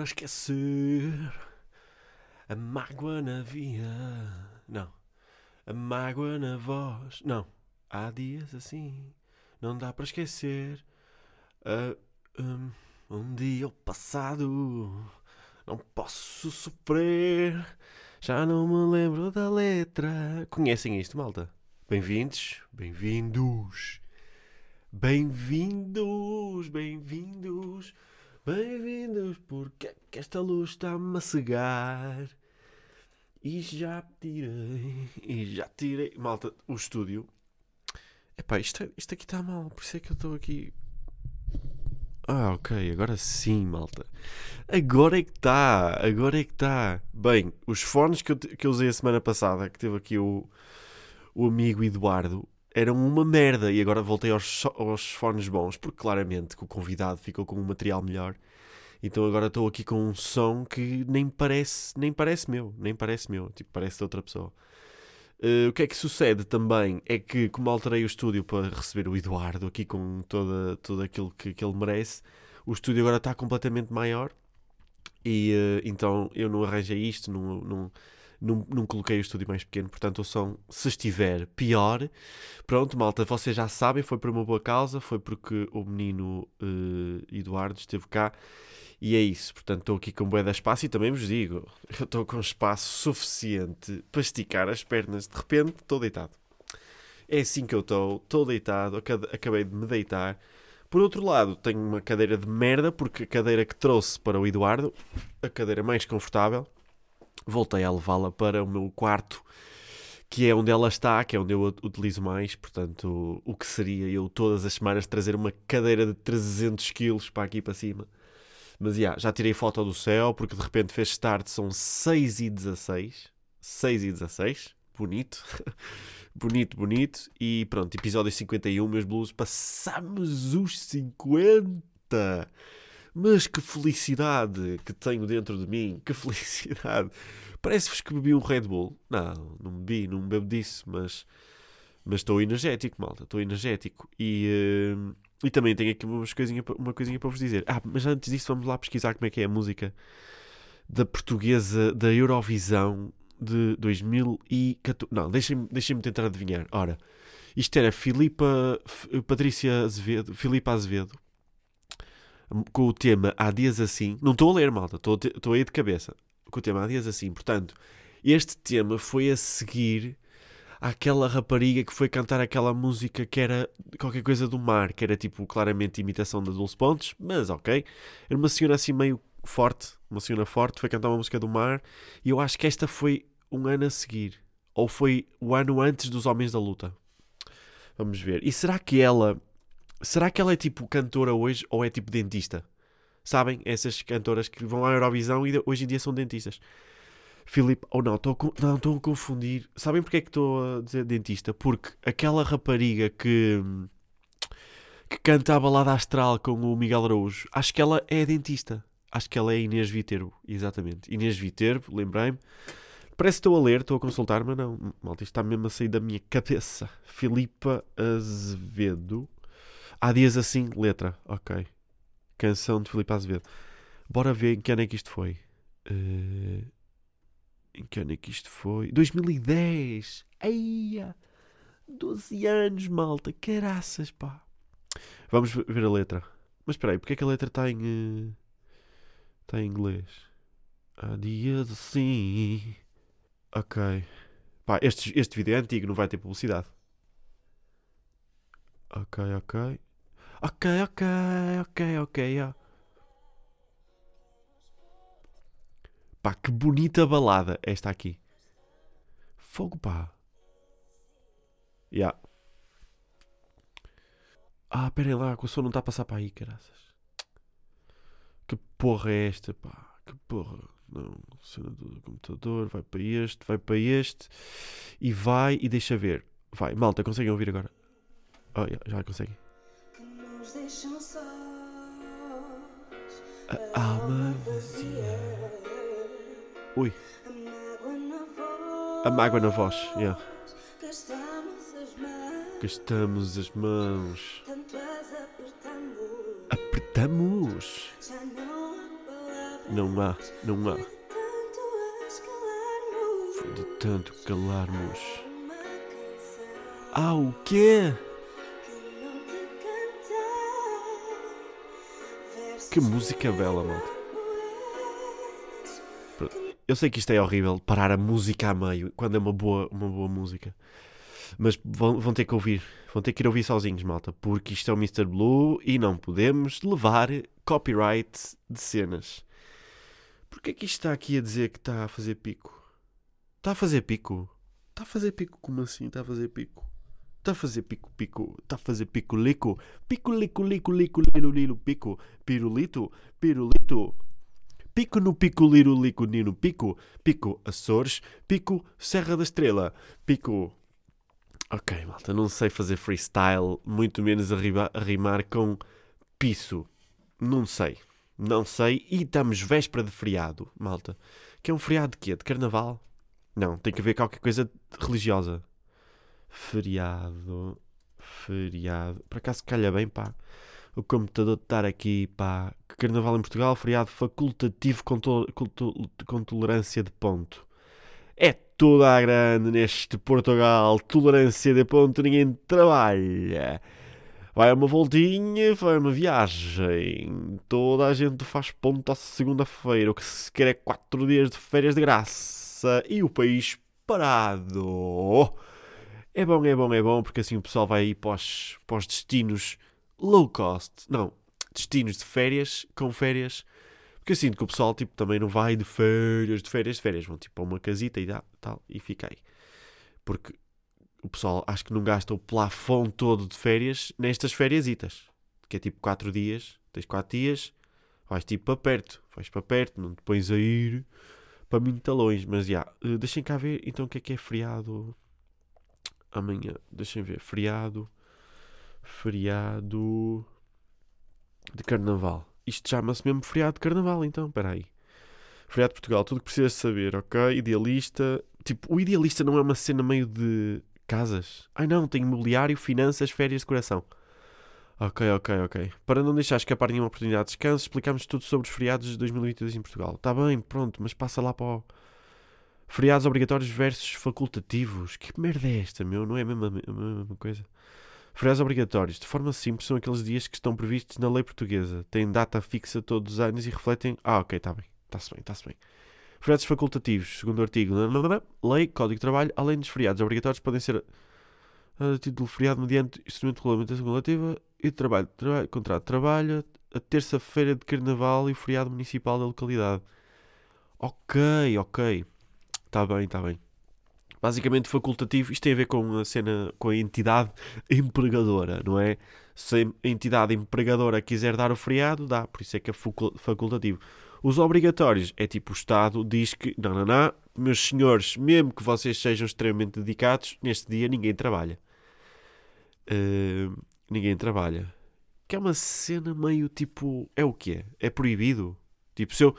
para esquecer a mágoa na via. Não, a mágoa na voz. Não, há dias assim não dá para esquecer uh, um, um dia passado. Não posso sofrer. Já não me lembro da letra. Conhecem isto, malta? Bem-vindos, bem-vindos, bem-vindos, bem-vindos, bem-vindos, porque é esta luz está-me a cegar. E já tirei, e já tirei. Malta, o estúdio. Epá, isto, isto aqui está mal, por isso é que eu estou aqui. Ah, ok, agora sim, malta. Agora é que está, agora é que está. Bem, os fones que eu, que eu usei a semana passada, que teve aqui o o amigo Eduardo eram uma merda e agora voltei aos, aos fones bons porque claramente que o convidado ficou com um material melhor. Então agora estou aqui com um som que nem parece nem parece meu nem parece meu tipo parece de outra pessoa. Uh, o que é que sucede também é que como alterei o estúdio para receber o Eduardo aqui com toda, tudo aquilo que, que ele merece o estúdio agora está completamente maior e uh, então eu não arranjei isto não, não não, não coloquei o estúdio mais pequeno, portanto o som, se estiver pior, pronto, malta, vocês já sabem, foi por uma boa causa, foi porque o menino uh, Eduardo esteve cá e é isso, portanto estou aqui com bué de espaço e também vos digo, eu estou com espaço suficiente para esticar as pernas, de repente estou deitado. É assim que eu estou, estou deitado, acabei de me deitar. Por outro lado, tenho uma cadeira de merda, porque a cadeira que trouxe para o Eduardo, a cadeira mais confortável, voltei a levá-la para o meu quarto, que é onde ela está, que é onde eu a utilizo mais. Portanto, o que seria eu todas as semanas trazer uma cadeira de 300 kg para aqui para cima. Mas yeah, já tirei foto do céu, porque de repente fez tarde, são 6 e 16. 6 e 16, bonito. bonito, bonito. E pronto, episódio 51, meus blues, passamos os 50. Mas que felicidade que tenho dentro de mim, que felicidade. Parece-vos que bebi um Red Bull. Não, não bebi, não bebo disso, mas mas estou energético, malta, estou energético. E, uh, e também tenho aqui umas coisinha, uma coisinha para vos dizer. Ah, mas antes disso vamos lá pesquisar como é que é a música da portuguesa da Eurovisão de 2014. Não, deixem-me deixem tentar adivinhar. Ora, isto era Filipa, Patrícia Azevedo, Filipa Azevedo, com o tema Há Dias Assim. Não estou a ler, malta, estou aí de cabeça. Com o tema Há Dias Assim. Portanto, este tema foi a seguir àquela rapariga que foi cantar aquela música que era qualquer coisa do mar, que era tipo claramente imitação da Dulce Pontes, mas ok. Era uma senhora assim meio forte, uma senhora forte, foi cantar uma música do mar, e eu acho que esta foi um ano a seguir, ou foi o ano antes dos Homens da Luta. Vamos ver. E será que ela Será que ela é tipo cantora hoje ou é tipo dentista? Sabem? Essas cantoras que vão à Eurovisão e hoje em dia são dentistas. Filipe, ou oh não, estou não, estou a confundir. Sabem porque é que estou a dizer dentista? Porque aquela rapariga que que canta a balada astral com o Miguel Araújo, acho que ela é dentista. Acho que ela é Inês Viterbo, exatamente. Inês Viterbo, lembrei-me. Parece que estou a ler, estou a consultar, mas não, malta, isto está mesmo a sair da minha cabeça. Filipa Azevedo. Há dias assim, letra. Ok. Canção de Filipe Azevedo. Bora ver em que ano é que isto foi. Uh, em que ano é que isto foi? 2010! Eia! 12 anos, malta! Caraças, pá! Vamos ver a letra. Mas espera aí, porque é que a letra está em. Está uh, em inglês? Há dias assim. Ok. Pá, este, este vídeo é antigo, não vai ter publicidade. Ok, ok. Ok, ok, ok, ok. Yeah. Pá, que bonita balada esta aqui. Fogo, pá. Yeah. Ah, esperem lá, o som não está a passar para aí, caraças. Que porra é esta, pá? Que porra. Não, cena do computador, vai para este, vai para este. E vai e deixa ver. Vai, malta, conseguem ouvir agora? Oh, já conseguem. A alma vazia. Ui. A mágoa na voz. Yeah. Gastamos as mãos. Apertando. Estamos. Não há, não há. De tanto calarmos. Ah, o quê? Que música bela, malta. Eu sei que isto é horrível, parar a música a meio, quando é uma boa, uma boa música. Mas vão, vão ter que ouvir, vão ter que ir ouvir sozinhos, malta, porque isto é o Mr. Blue e não podemos levar copyright de cenas. Porquê é que isto está aqui a dizer que está a fazer pico? Está a fazer pico? Está a fazer pico? Como assim está a fazer pico? Está a fazer pico, pico, está a fazer pico, lico, pico, lico, lico, lico, lilo, lilo, pico, pirulito, pirulito, pico no pico, liro, lico, nino, pico, pico, Açores, pico, Serra da Estrela, pico. Ok, malta, não sei fazer freestyle, muito menos a, a rimar com piso. Não sei, não sei. E estamos véspera de feriado, malta. Que é um feriado de quê? De carnaval? Não, tem que haver qualquer coisa religiosa. Feriado. Feriado. Por acaso calha bem, pá. O computador de estar aqui, pá. Carnaval em Portugal, feriado facultativo com, to com, to com tolerância de ponto. É toda a grande neste Portugal. Tolerância de ponto, ninguém trabalha. Vai uma voltinha, vai uma viagem. Toda a gente faz ponto à segunda-feira. O que se quer é 4 dias de férias de graça. E o país parado. É bom, é bom, é bom, porque assim o pessoal vai ir para os, para os destinos low cost. Não, destinos de férias, com férias. Porque sinto que o pessoal tipo, também não vai de férias, de férias, de férias. Vão tipo a uma casita e dá, tal, e fica aí. Porque o pessoal acho que não gasta o plafond todo de férias nestas férias, que é tipo 4 dias, tens 4 dias, vais tipo para perto, vais para perto, não te pões a ir para muito longe. Mas já, yeah, deixem cá ver então o que é que é feriado amanhã. Deixem ver. Feriado. Feriado de Carnaval. Isto chama-se mesmo feriado de Carnaval, então. Espera aí. Feriado de Portugal. Tudo o que precisas saber, ok? Idealista. Tipo, o idealista não é uma cena meio de casas? Ai não, tem imobiliário, finanças, férias, decoração. Ok, ok, ok. Para não deixar escapar nenhuma oportunidade de descanso, explicamos tudo sobre os feriados de 2022 em Portugal. Está bem, pronto, mas passa lá para o Feriados obrigatórios versus facultativos. Que merda é esta, meu? Não é a mesma, a mesma coisa? Feriados obrigatórios, de forma simples, são aqueles dias que estão previstos na lei portuguesa. Têm data fixa todos os anos e refletem. Ah, ok, está bem. Está-se bem, está-se bem. Feriados facultativos, segundo o artigo. Lei, Código de Trabalho, além dos feriados obrigatórios, podem ser a título feriado mediante instrumento de regulamentação relativa e de trabalho, trabalho contrato de trabalho, a terça-feira de carnaval e o feriado municipal da localidade. Ok, ok. Está bem, está bem. Basicamente facultativo, isto tem a ver com a cena, com a entidade empregadora, não é? Se a entidade empregadora quiser dar o feriado, dá, por isso é que é facultativo. Os obrigatórios é tipo o Estado diz que, não, não, não, meus senhores, mesmo que vocês sejam extremamente dedicados, neste dia ninguém trabalha. Uh, ninguém trabalha. Que é uma cena meio tipo, é o que é? É proibido? Tipo, se eu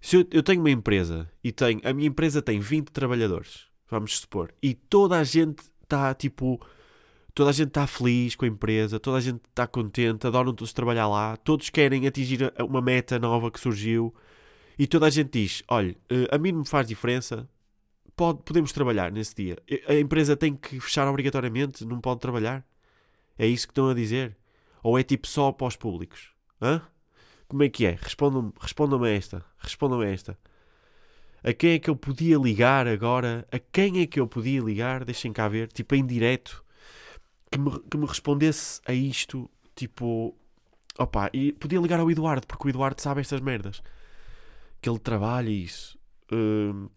se eu, eu tenho uma empresa e tenho, a minha empresa tem 20 trabalhadores, vamos supor, e toda a gente está tipo. Toda a gente está feliz com a empresa, toda a gente está contente, adoram todos trabalhar lá, todos querem atingir uma meta nova que surgiu e toda a gente diz: olha, eh, a mim não me faz diferença, pode, podemos trabalhar nesse dia. A empresa tem que fechar obrigatoriamente, não pode trabalhar? É isso que estão a dizer? Ou é tipo só para os públicos? Hã? Como é que é? Respondam-me respondam esta. Respondam-me esta. A quem é que eu podia ligar agora? A quem é que eu podia ligar? Deixem cá ver, tipo em direto, que me, que me respondesse a isto, tipo, opa, e podia ligar ao Eduardo, porque o Eduardo sabe estas merdas, que ele trabalha isso. Uh,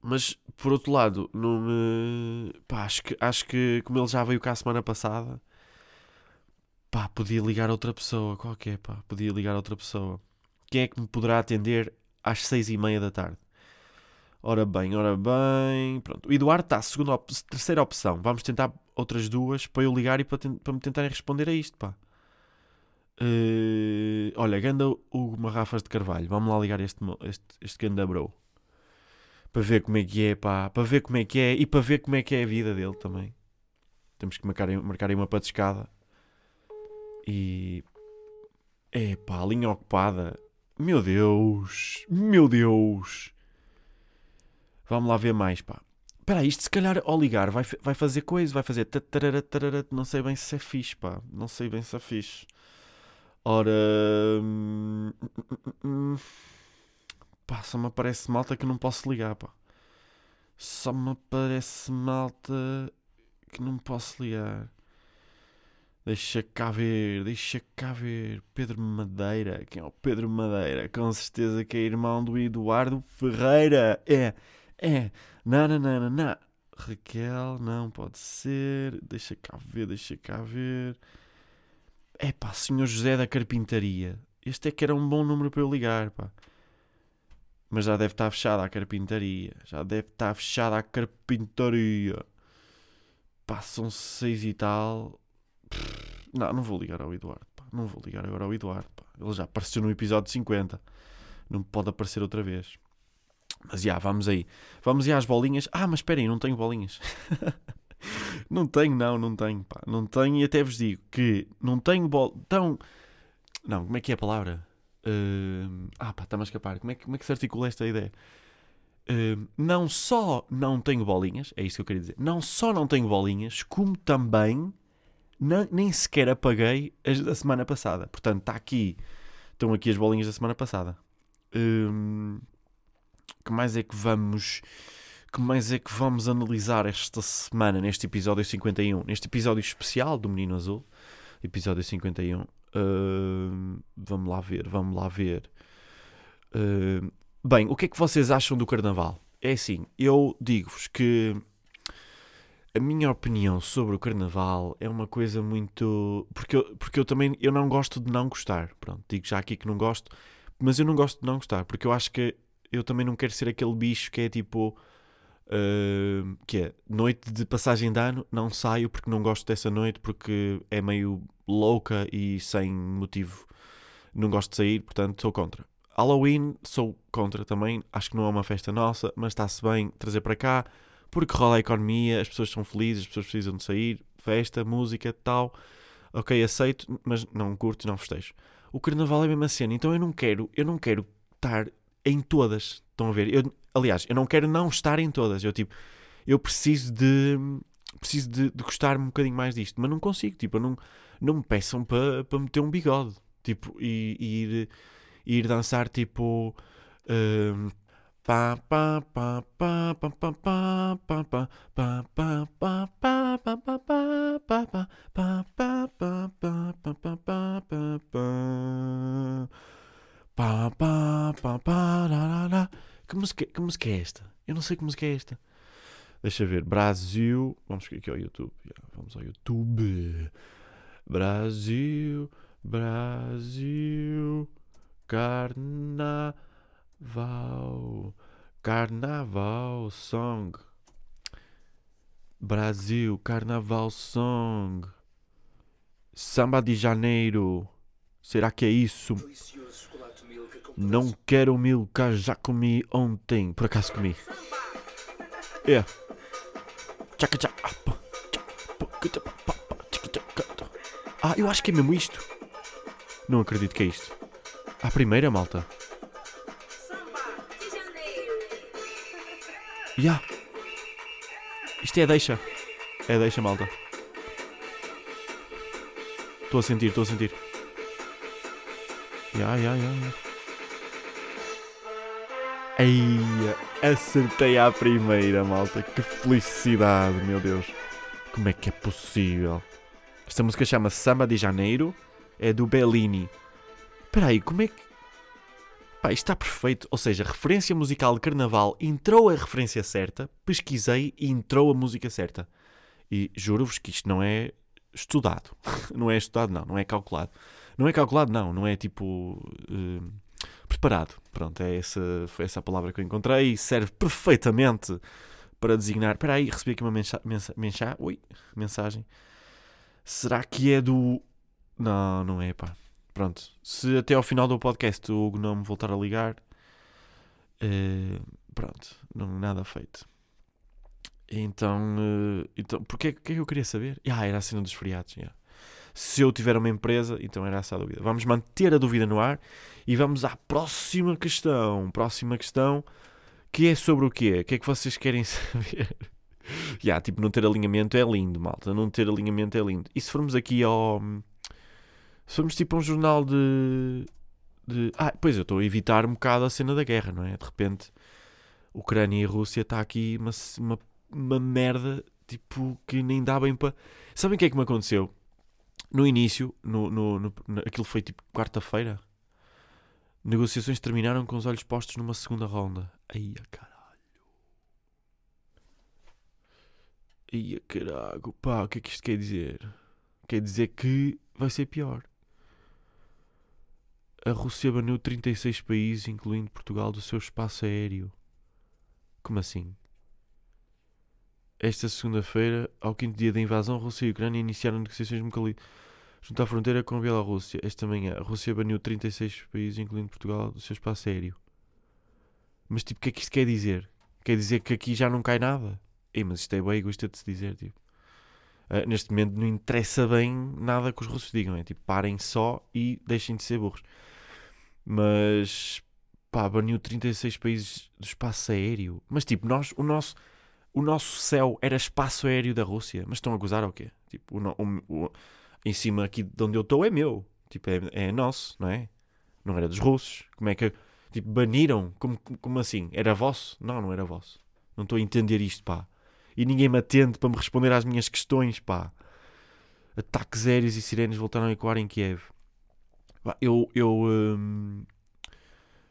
mas por outro lado, não me. Pá, acho que, acho que como ele já veio cá a semana passada, Pá, podia ligar a outra pessoa, qualquer, pá, podia ligar a outra pessoa. Quem é que me poderá atender às seis e meia da tarde? Ora bem, ora bem. Pronto. O Eduardo está, segunda op terceira opção. Vamos tentar outras duas para eu ligar e para, para me tentarem responder a isto, pá. Uh, olha, ganda o Marrafas de Carvalho. Vamos lá ligar este, este, este ganda bro. Para ver como é que é, pá. Para ver como é que é e para ver como é que é a vida dele também. Temos que marcar, marcar aí uma patiscada. E. É Pá, a linha ocupada. Meu Deus. Meu Deus. Vamos lá ver mais, pá. Espera isto se calhar ao ligar vai, vai fazer coisa, vai fazer tatarara, tarara, não sei bem se é fixe, pá. Não sei bem se é fixe. Ora... hum, hum, hum, Pá, só me aparece malta que não posso ligar, pá. Só me aparece malta que não posso ligar. Deixa cá ver, deixa cá ver. Pedro Madeira. Quem é o Pedro Madeira? Com certeza que é irmão do Eduardo Ferreira. É, é. Não, não, não, não. Raquel, não pode ser. Deixa cá ver, deixa cá ver. É pá, Senhor José da Carpintaria. Este é que era um bom número para eu ligar, pá. Mas já deve estar fechada a carpintaria. Já deve estar fechada a carpintaria. Passam seis e tal. Não, não vou ligar ao Eduardo. pá. Não vou ligar agora ao Eduardo. pá. Ele já apareceu no episódio 50. Não pode aparecer outra vez. Mas já, vamos aí. Vamos aí às bolinhas. Ah, mas esperem, não tenho bolinhas. não tenho, não, não tenho. Pá. Não tenho e até vos digo que não tenho bol... Então... Não, como é que é a palavra? Hum, ah, pá, está-me a escapar. Como é, que, como é que se articula esta ideia? Hum, não só não tenho bolinhas, é isso que eu queria dizer. Não só não tenho bolinhas, como também não- nem sequer apaguei as da semana passada. Portanto, está aqui. Estão aqui as bolinhas da semana passada. Hum, que mais é que vamos. Que mais é que vamos analisar esta semana, neste episódio 51? Neste episódio especial do Menino Azul, episódio 51. Hum, vamos lá ver, vamos lá ver. Hum, bem, o que é que vocês acham do Carnaval? É assim, eu digo-vos que a minha opinião sobre o Carnaval é uma coisa muito. Porque eu, porque eu também eu não gosto de não gostar. Pronto, digo já aqui que não gosto, mas eu não gosto de não gostar, porque eu acho que eu também não quero ser aquele bicho que é tipo. hum, que é noite de passagem de ano, não saio porque não gosto dessa noite, porque é meio louca e sem motivo. Não gosto de sair, portanto sou contra. Halloween sou contra também, acho que não é uma festa nossa, mas está-se bem trazer para cá, porque rola a economia, as pessoas são felizes, as pessoas precisam de sair, festa, música, tal. Ok, aceito, mas não curto e não festejo. O carnaval é a mesma cena, então eu não quero, eu não quero estar em todas. Estão a ver? Eu, aliás, eu não quero não estar em todas. Eu tipo, eu preciso de preciso de, de gostar um bocadinho mais disto, mas não consigo, tipo, não, não me peçam para para meter um bigode, tipo, e, e ir, ir dançar tipo hum, que música, que música é esta? Eu não sei que música é esta. Deixa ver. Brasil. Vamos aqui ao YouTube. Vamos ao YouTube. Brasil, Brasil, Carnaval. Carnaval Song. Brasil. Carnaval Song. Samba de Janeiro. Será que é isso? Não quero milka, já comi ontem. Por acaso comi. É. Ah, eu acho que é mesmo isto. Não acredito que é isto. À primeira, malta. Já. Isto é deixa. É deixa, malta. Estou a sentir, estou a sentir. Ya, ya, ya. Eia, acertei à primeira, malta. Que felicidade, meu Deus. Como é que é possível? Esta música chama Samba de Janeiro. É do Bellini. Espera aí, como é que... Pá, isto está perfeito. Ou seja, referência musical de carnaval. Entrou a referência certa. Pesquisei e entrou a música certa. E juro-vos que isto não é estudado. não é estudado, não. Não é calculado. Não é calculado, não. Não é tipo... eh, preparado. Pronto, é essa, foi essa a palavra que eu encontrei e serve perfeitamente para designar. Espera aí, recebi aqui uma mensa, mensa, mensa, ui, mensagem. Será que é do. Não, não é, pá. Pronto. Se até ao final do podcast o Hugo não me voltar a ligar, eh, pronto, não, nada feito. Então, eh, então porque que que eu queria saber? Ah, era a cena dos feriados. yeah. Se eu tiver uma empresa, então era essa a dúvida. Vamos manter a dúvida no ar e vamos à próxima questão. Próxima questão, que é sobre o quê? O que é que vocês querem saber? Já, tipo, não ter alinhamento é lindo, malta. Não ter alinhamento é lindo. E se formos aqui ao. Formos tipo a um jornal de. de... Ah, pois eu estou a evitar um bocado a cena da guerra, não é? De repente, Ucrânia e Rússia está aqui uma, uma, uma merda, tipo, que nem dá bem para. Sabem o que é que me aconteceu? No início, no, no, no, aquilo foi tipo quarta-feira. Negociações terminaram com os olhos postos numa segunda ronda. Aí, caralho. Ia caralho, pá, o que é que isto quer dizer? Quer dizer que vai ser pior. A Rússia baniu 36 países, incluindo Portugal, do seu espaço aéreo. Como assim? Esta segunda-feira, ao quinto dia da invasão, Rússia e Ucrânia iniciaram negociações junto à fronteira com a Bielorrússia. Esta manhã, a Rússia baniu 36 países, incluindo Portugal, do seu espaço aéreo. Mas, tipo, o que é que isto quer dizer? Quer dizer que aqui já não cai nada? Ei, mas isto é bem egoísta de se dizer, tipo. Ah, neste momento não interessa bem nada que os russos digam, é tipo, parem só e deixem de ser burros. Mas, pá, baniu 36 países do espaço aéreo. Mas, tipo, nós, o nosso, o nosso céu era espaço aéreo da Rússia. Mas estão a gozar ou quê? Tipo, o, o- em cima aqui de onde eu estou é meu. Tipo, é, é nosso, não é? Não era dos russos. Como é que, tipo, baniram? Como, como assim? Era vosso? Não, não era vosso. Não estou a entender isto, pá. E ninguém me atende para me responder às minhas questões, pá. Ataques aéreos e sirenes voltaram a ecoar em Kiev. Eu, eu hum,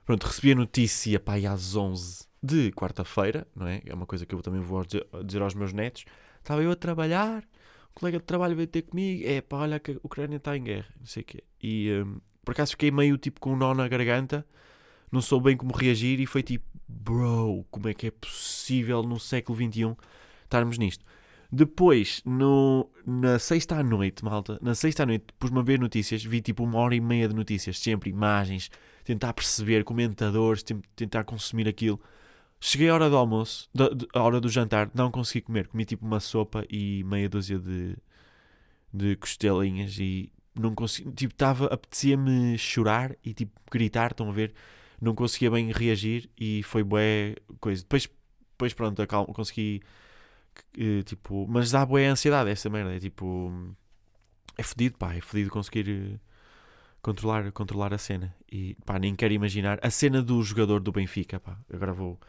pronto, recebi a notícia, pá, às 11 de quarta-feira, não é? É uma coisa que eu também vou dizer, aos meus netos. Estava eu a trabalhar, o colega de trabalho veio ter comigo, é pá, olha que a Ucrânia está em guerra, não sei o quê. E hum, por acaso fiquei meio tipo com um nó na garganta, não soube bem como reagir e foi tipo, bro, como é que é possível no século XXI estarmos nisto? Depois, no, na sexta à noite, malta, na sexta à noite, pus-me a ver notícias, vi tipo uma hora e meia de notícias, sempre imagens, tentar perceber, comentadores, tentar consumir aquilo. Cheguei à hora do almoço, da- à hora do jantar, não consegui comer, comi tipo uma sopa e meia dúzia de, de costelinhas e não consegui, tipo, estava, apetecia-me chorar e tipo gritar, estão a ver? Não conseguia bem reagir e foi bué coisa. Depois, depois pronto, acalmo, consegui eh, tipo, mas dá boa ansiedade essa merda, é tipo é fodido, pá, é fodido conseguir eh, controlar, controlar a cena. E pá, nem quero imaginar a cena do jogador do Benfica, pá, agora vou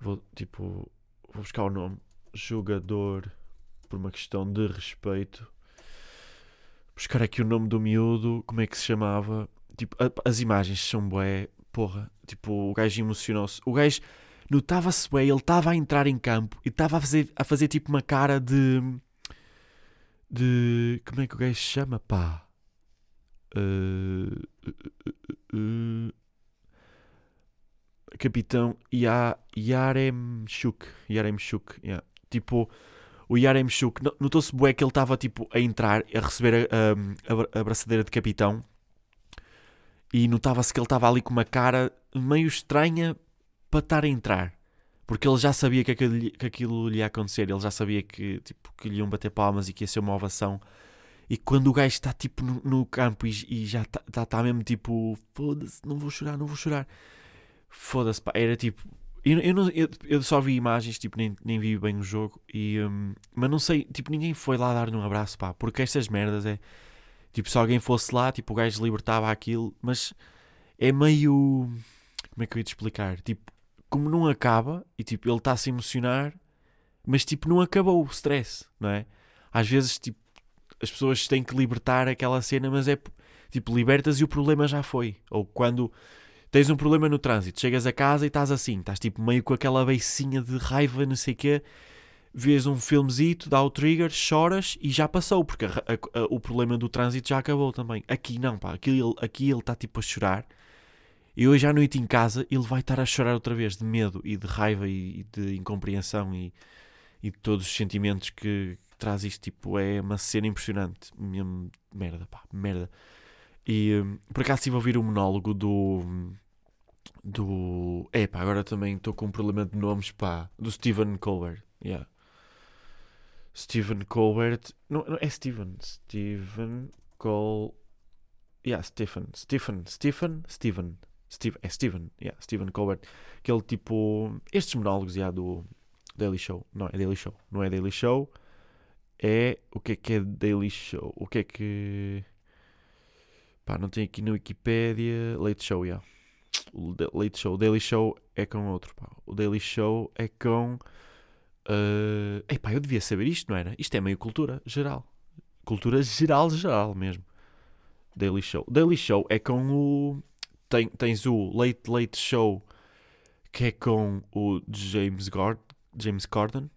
vou tipo, vou buscar o nome. Jogador por uma questão de respeito buscar aqui o nome do miúdo, como é que se chamava? Tipo, a- as imagens são bué, porra, tipo, o gajo emocionou-se, o gajo notava-se bem, ele estava a entrar em campo e estava a fazer, a fazer tipo uma cara de. de. como é que o gajo se chama? Pá. Uh, uh, uh, Capitão Ya- Yaremchuk. Yaremchuk, yeah. Tipo, o Yaremchuk, no- notou-se bué que ele estava tipo a entrar, a receber a, a, a de capitão e notava-se que ele estava ali com uma cara meio estranha para estar a entrar. Porque ele já sabia que aquilo, que aquilo lhe ia acontecer. Ele já sabia que, tipo, que lhe iam bater palmas e que ia ser uma ovação. E quando o gajo está tipo no, no campo e, e já está tá, tá mesmo tipo foda-se, não vou chorar, não vou chorar. Foda-se, pá, era tipo. Eu, eu, não- eu, eu só vi imagens, tipo, nem, nem vi bem o jogo. E, hum, mas não sei, tipo, ninguém foi lá dar-lhe um abraço, pá. Porque estas merdas é. Tipo, se alguém fosse lá, tipo, o gajo libertava aquilo. Mas é meio. Como é que eu ia te explicar? Tipo, como não acaba e tipo, ele está a se emocionar, mas tipo, não acabou o stress, não é? Às vezes, tipo, as pessoas têm que libertar aquela cena, mas é tipo, libertas e o problema já foi. Ou quando tens um problema no trânsito, chegas a casa e estás assim, estás tipo meio com aquela beicinha de raiva, não sei o quê, vês um filmezito, dá o trigger, choras e já passou, porque a- a- a- o problema do trânsito já acabou também. Aqui não, pá, aqui ele está tipo a chorar. E hoje à noite em casa ele vai estar a chorar outra vez de medo e de raiva e de incompreensão e, e de todos os sentimentos que, traz isto. Tipo, é uma cena impressionante. Mesmo merda, pá, merda. E hum, por acaso estive a ouvir o monólogo do. Do. É pá, agora também estou com um problema de nomes, pá. Do Stephen Colbert. Yeah. Stephen Colbert. Não, não é Stephen. Stephen Col. Yeah, Stephen. Stephen. Stephen. Stephen. Steve, é Stephen. Yeah, Stephen Colbert. Aquele tipo. Estes monólogos já do Daily Show. Não é Daily Show. Não é Daily Show. É. O que é que é Daily Show? O que é que. Pá, não tem aqui na Wikipedia. Late Show, yeah. O Late Show. O Daily Show é com outro, pá. O Daily Show é com. Uh... Epá, eu devia saber isto, não era? Isto é meio cultura geral. Cultura geral, geral mesmo. Daily Show. Daily Show é com o. Tem, tens o Late Late Show que é com o James, Gord James Corden.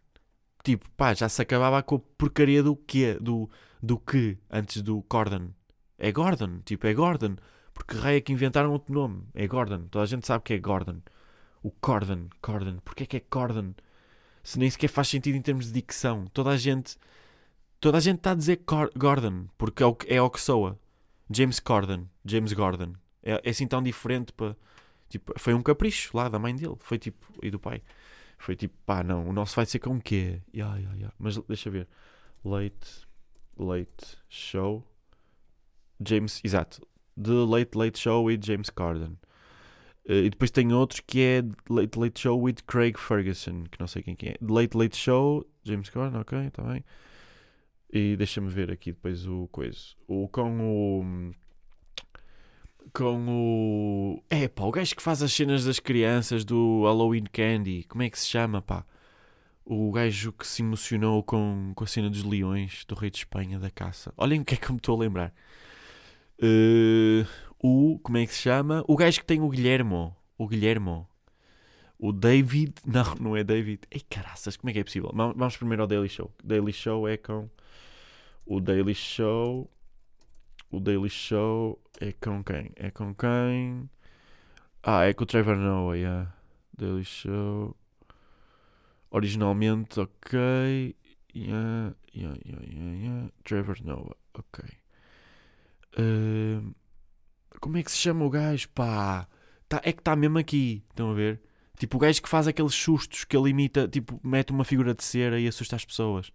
Tipo, pá, já se acabava com a porcaria do quê? Do, do que antes do Corden. É Gordon, tipo, é Gordon. Porque raio é que inventaram outro nome. É Gordon. Toda a gente sabe que é Gordon. O Corden, Corden. Porquê que é Corden? Se nem sequer faz sentido em termos de dicção. Toda a gente. Toda a gente está a dizer Cor- Gordon. Porque é o, que- é o que soa. James Corden. James Gordon. É, é assim tão diferente para. Tipo, foi um capricho lá da mãe dele. Foi tipo. E do pai. Foi tipo, pá, não. O nosso vai ser com o quê? Ya, ya, ya. Mas deixa ver. Late. Late Show. James. Exato. The Late Late Show with James Corden. Eh, e depois tem outros que é Late Late Show with Craig Ferguson, que não sei quem que é. Late Late Show, James Corden, ok, está bem. E deixa-me ver aqui depois o coisa. O com o. Com o. É pá, o gajo que faz as cenas das crianças do Halloween Candy. Como é que se chama, pá? O gajo que se emocionou com, com a cena dos leões do Rei de Espanha da caça. Olhem o que é que eu me estou a lembrar. Eh, o. Como é que se chama? O gajo que tem o Guilhermo. O Guilhermo. O David. Não, não é David. Ei, caraças, como é que é possível? Vamos primeiro ao Daily Show. Daily Show é com. O Daily Show. O Daily Show é com quem? É com quem? Ah, é com o Trevor Noah, yeah. Daily Show. Originalmente, ok. Yeah, yeah, yeah, yeah, yeah. Trevor Noah, ok. Ahm, como é que se chama o gajo? Pá, tá, é que está mesmo aqui. Estão a ver? Tipo, o gajo que faz aqueles sustos que ele imita, tipo, mete uma figura de cera e assusta as pessoas.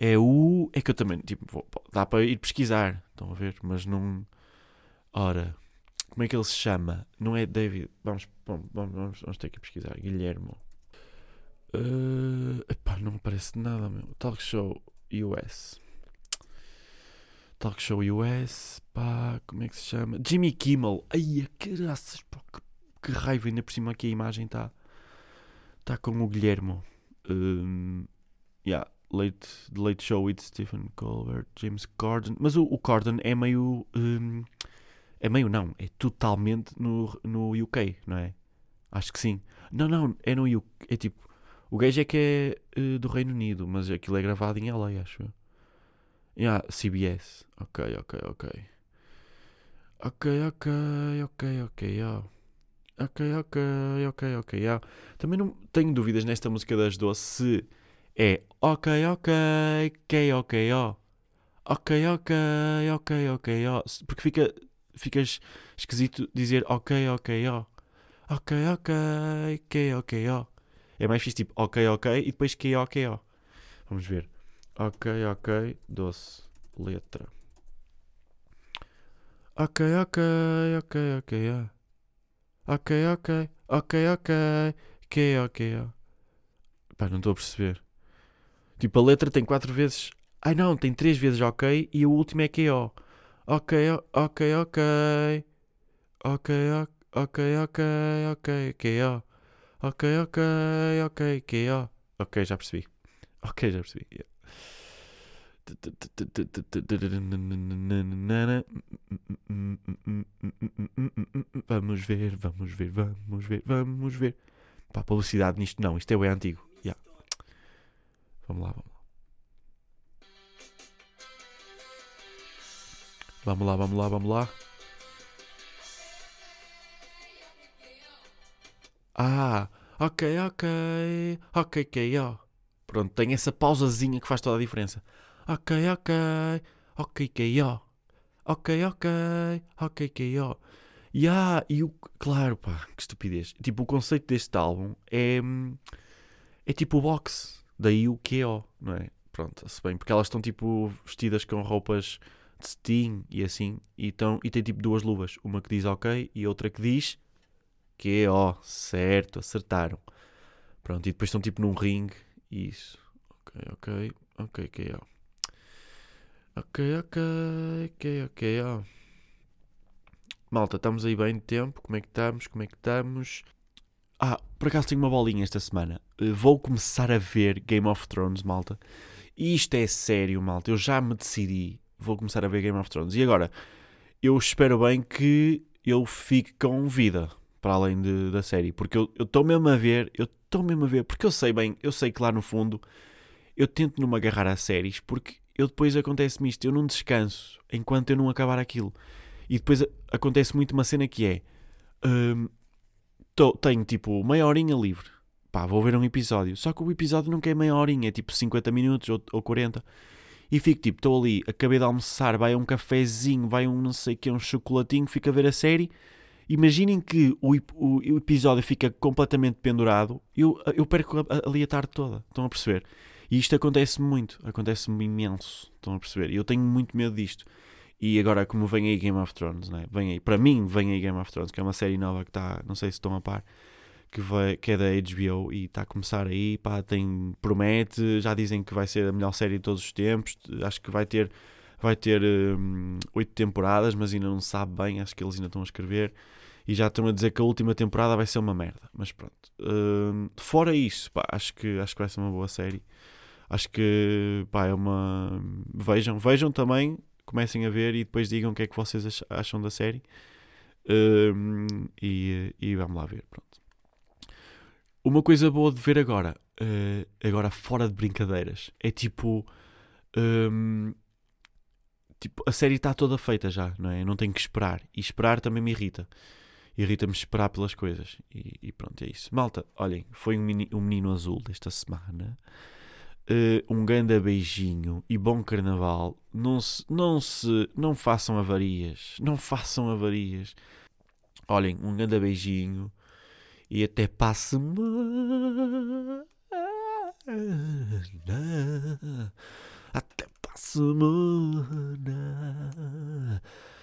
É o. É que eu também, tipo, vou- dá para ir pesquisar. Estão a ver? Mas não. Ora, como é que ele se chama? Não é David. Vamos, vamos, vamos, vamos, ter que pesquisar. Guilhermo. Uh, epá, não aparece nada, meu. Talk Show US. Talk Show US. Pá, como é que se chama? Jimmy Kimmel. Ai, que graças, pá, que, que raiva. Ainda por cima aqui a imagem está. Está com o Guilhermo. Um, yeah, late, Late Show with Stephen Colbert, James Corden. Mas o, o Corden é meio. um, é meio não, é totalmente no, no UK, não é? Acho que sim. Não, não, é no UK. É tipo. O gajo é que é eh, do Reino Unido, mas aquilo é gravado em LA, acho eu. Yeah, CBS. Ok, ok, ok. Ok, ok, ok, ok, yeah. Ok, ok, ok, ok, yeah. Também não tenho dúvidas nesta música das Doce se é ok, ok, ok, ok, ó. Ok, ok, ok, ok, ó. Porque fica, ficas esquisito dizer ok, ok, ó. Ok, ok, ok, ok, ó. É mais fixe tipo ok, ok e depois que ok, ó. Vamos ver. Ok, ok, doce, letra. Ok, ok, ok, ok, ó. Ok, ok, ok, ok, ok, ok, ó. Pá, não estou a perceber. Tipo, a letra tem quatro vezes. Ai não, tem três vezes ok e o último é QO. Ok, o- ok, ok. Ok, o- ok, ok, ok, QO. Ok, ok, ok, QO. Ok, já percebi. Ok, já percebi. Vamos ver, vamos ver, vamos ver, vamos ver. Pá, publicidade nisto não, isto é bem antigo. Vamos lá, vamos lá. Vamos lá, vamos lá, vamos lá. Ah, ok, ok, ok, ok, ó. Pronto, tem essa pausazinha que faz toda a diferença. Ok, ok, ok, ok, ó. Ok, ok, ok, ok, ó. Yeah, e o. Claro, pá, que estupidez. Tipo, o conceito deste álbum é. hum, É tipo o box. Daí o QO, não é? Pronto, se bem, porque elas estão tipo vestidas com roupas de cetim e assim, e, tão, e tem tipo duas luvas, uma que diz ok e outra que diz ó, certo, acertaram. Pronto, e depois estão tipo num ringue, isso. Ok, ok, ok, ó. Ok, ok, ok, ok. Malta, estamos aí bem de tempo, como é que estamos, como é que estamos? Ah, por acaso tenho uma bolinha esta semana. Uh, Vou começar a ver Game of Thrones, malta. E isto é sério, malta. Eu já me decidi. Vou começar a ver Game of Thrones. E agora, eu espero bem que eu fique com vida para além de- da série. Porque eu estou mesmo a ver, eu estou mesmo a ver. Porque eu sei bem, eu sei que lá no fundo eu tento não me agarrar a séries. Porque eu depois acontece-me isto. Eu não descanso enquanto eu não acabar aquilo. E depois acontece muito uma cena que é. hum, tô- tenho tipo meia horinha livre. Pá, vou ver um episódio. Só que o episódio não quer meia horinha, é tipo 50 minutos ou, ou 40. E fico tipo, estou ali, acabei de almoçar, vai um cafezinho, vai um não sei o que, um chocolatinho, fico a ver a série. Imaginem que o, o- o episódio fica completamente pendurado, eu, eu perco a- a- ali a tarde toda. Estão a perceber? E isto acontece muito, acontece-me imenso. Estão a perceber? Eu tenho muito medo disto. E agora, como vem aí Game of Thrones, né? vem aí, para mim, vem aí Game of Thrones, que é uma série nova que está, não sei se estão a par, que, vai, que é da HBO e está a começar aí, pá, tem, promete, já dizem que vai ser a melhor série de todos os tempos, acho que vai ter, vai ter hum, oito temporadas, mas ainda não sabe bem, acho que eles ainda estão a escrever, e já estão a dizer que a última temporada vai ser uma merda, mas pronto. Hum, fora isso, pá, acho que, acho que vai ser uma boa série. Acho que, pá, é uma... Vejam, vejam também, comecem a ver e depois digam o que é que vocês ach- acham da série. Hum, e, e vamos lá ver, pronto. Uma coisa boa de ver agora, eh, agora fora de brincadeiras, é tipo, hum, tipo a série está toda feita já, não é? Eu não tenho que esperar. E esperar também me irrita. Irrita-me esperar pelas coisas. E, e pronto, é isso. Malta, olhem, foi um, meni- um menino azul desta semana. Eh, um grande beijinho e bom carnaval. Não se, não se, não façam avarias. Não façam avarias. Olhem, um grande beijinho e até para a semana. Até para a semana.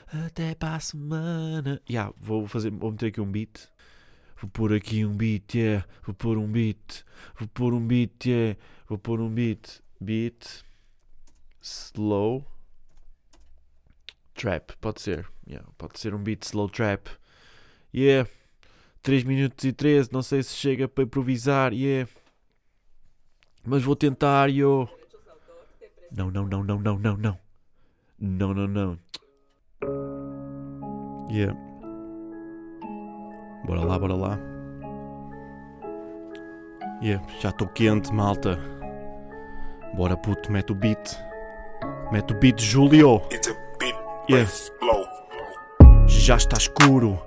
Até para a semana. Yeah, vou fazer, vou meter aqui um beat. Vou pôr aqui um beat, yeah. Vou pôr um beat. Vou pôr um beat, yeah. Vou pôr um beat. Beat. Slow. Trap, pode ser. Yeah, pode ser um beat slow trap. Yeah. 3 minutos e 13, não sei se chega para improvisar, yeah. Mas vou tentar, yo. Não, não, não, não, não, não, não. Não, não, não. Yeah. Bora lá, bora lá. Yeah, já estou quente, malta. Bora, puto, mete o beat. Mete o beat, Julio. Yeah. Já está escuro.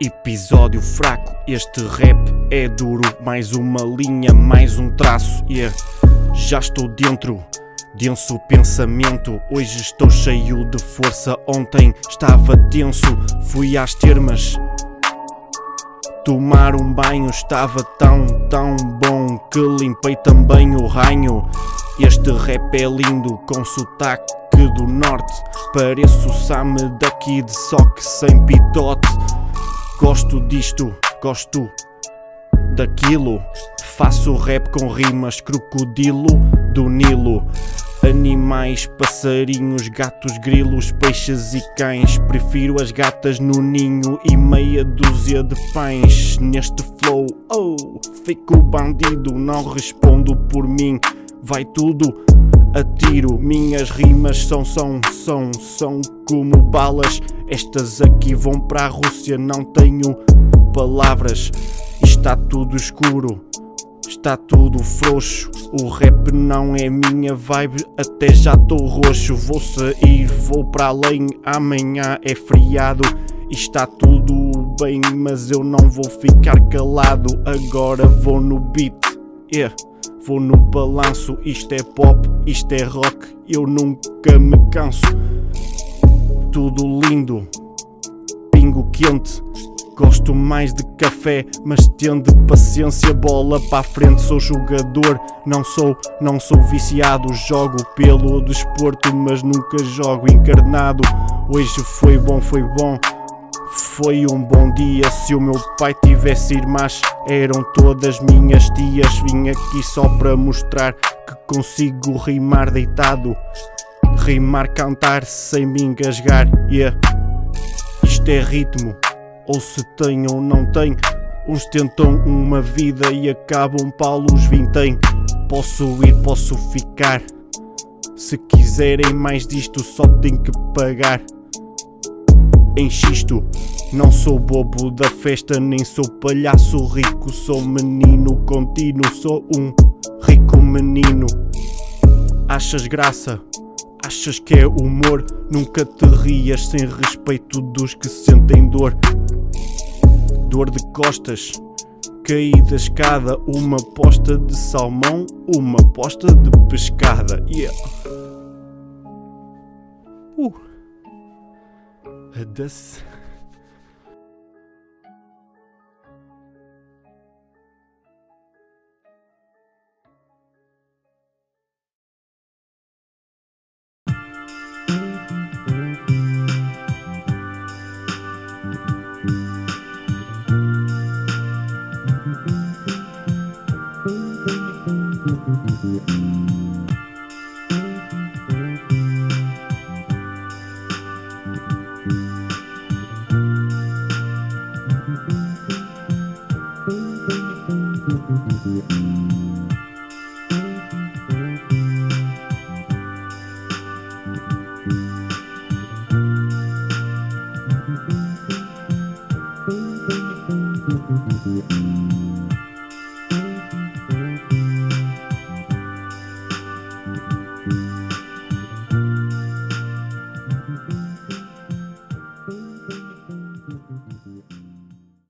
Episódio fraco, este rap é duro. Mais uma linha, mais um traço. Yeah. Já estou dentro, denso pensamento. Hoje estou cheio de força. Ontem estava tenso, fui às termas. Tomar um banho estava tão, tão bom que limpei também o ranho. Este rap é lindo com sotaque do norte. Pareço Sam daqui de só que sem pitote. Gosto disto, gosto daquilo. Faço rap com rimas, crocodilo do Nilo. Animais, passarinhos, gatos, grilos, peixes e cães. Prefiro as gatas no ninho e meia dúzia de pães. Neste flow, oh, fico bandido, não respondo por mim. Vai tudo a tiro, minhas rimas são, são, são, são como balas. Estas aqui vão para a Rússia, não tenho palavras. Está tudo escuro, está tudo frouxo. O rap não é minha vibe, até já estou roxo. Vou sair, vou para além, amanhã é feriado. E está tudo bem, mas eu não vou ficar calado. Agora vou no beat, yeah. Vou no balanço, isto é pop, isto é rock, eu nunca me canso. Tudo lindo, pingo quente, Gosto mais de café, mas tende paciência, bola para a frente. Sou jogador, não sou, não sou viciado. Jogo pelo desporto, mas nunca jogo encarnado. Hoje foi bom, foi bom. Foi um bom dia. Se o meu pai tivesse irmãs, eram todas minhas tias. Vim aqui só para mostrar que consigo rimar deitado. Rimar, cantar sem me engasgar. Yeah. Isto é ritmo, ou se tem ou não tem. Uns tentam uma vida e acabam palos vintém. Posso ir, posso ficar. Se quiserem mais disto, só tem que pagar. Enchisto, não sou bobo da festa, nem sou palhaço rico. Sou menino contínuo, sou um rico menino. Achas graça? Achas que é humor? Nunca te rias sem respeito dos que sentem dor. Dor de costas, caí da escada. Uma posta de salmão, uma posta de pescada. Yeah. Uh. Das... Yeah.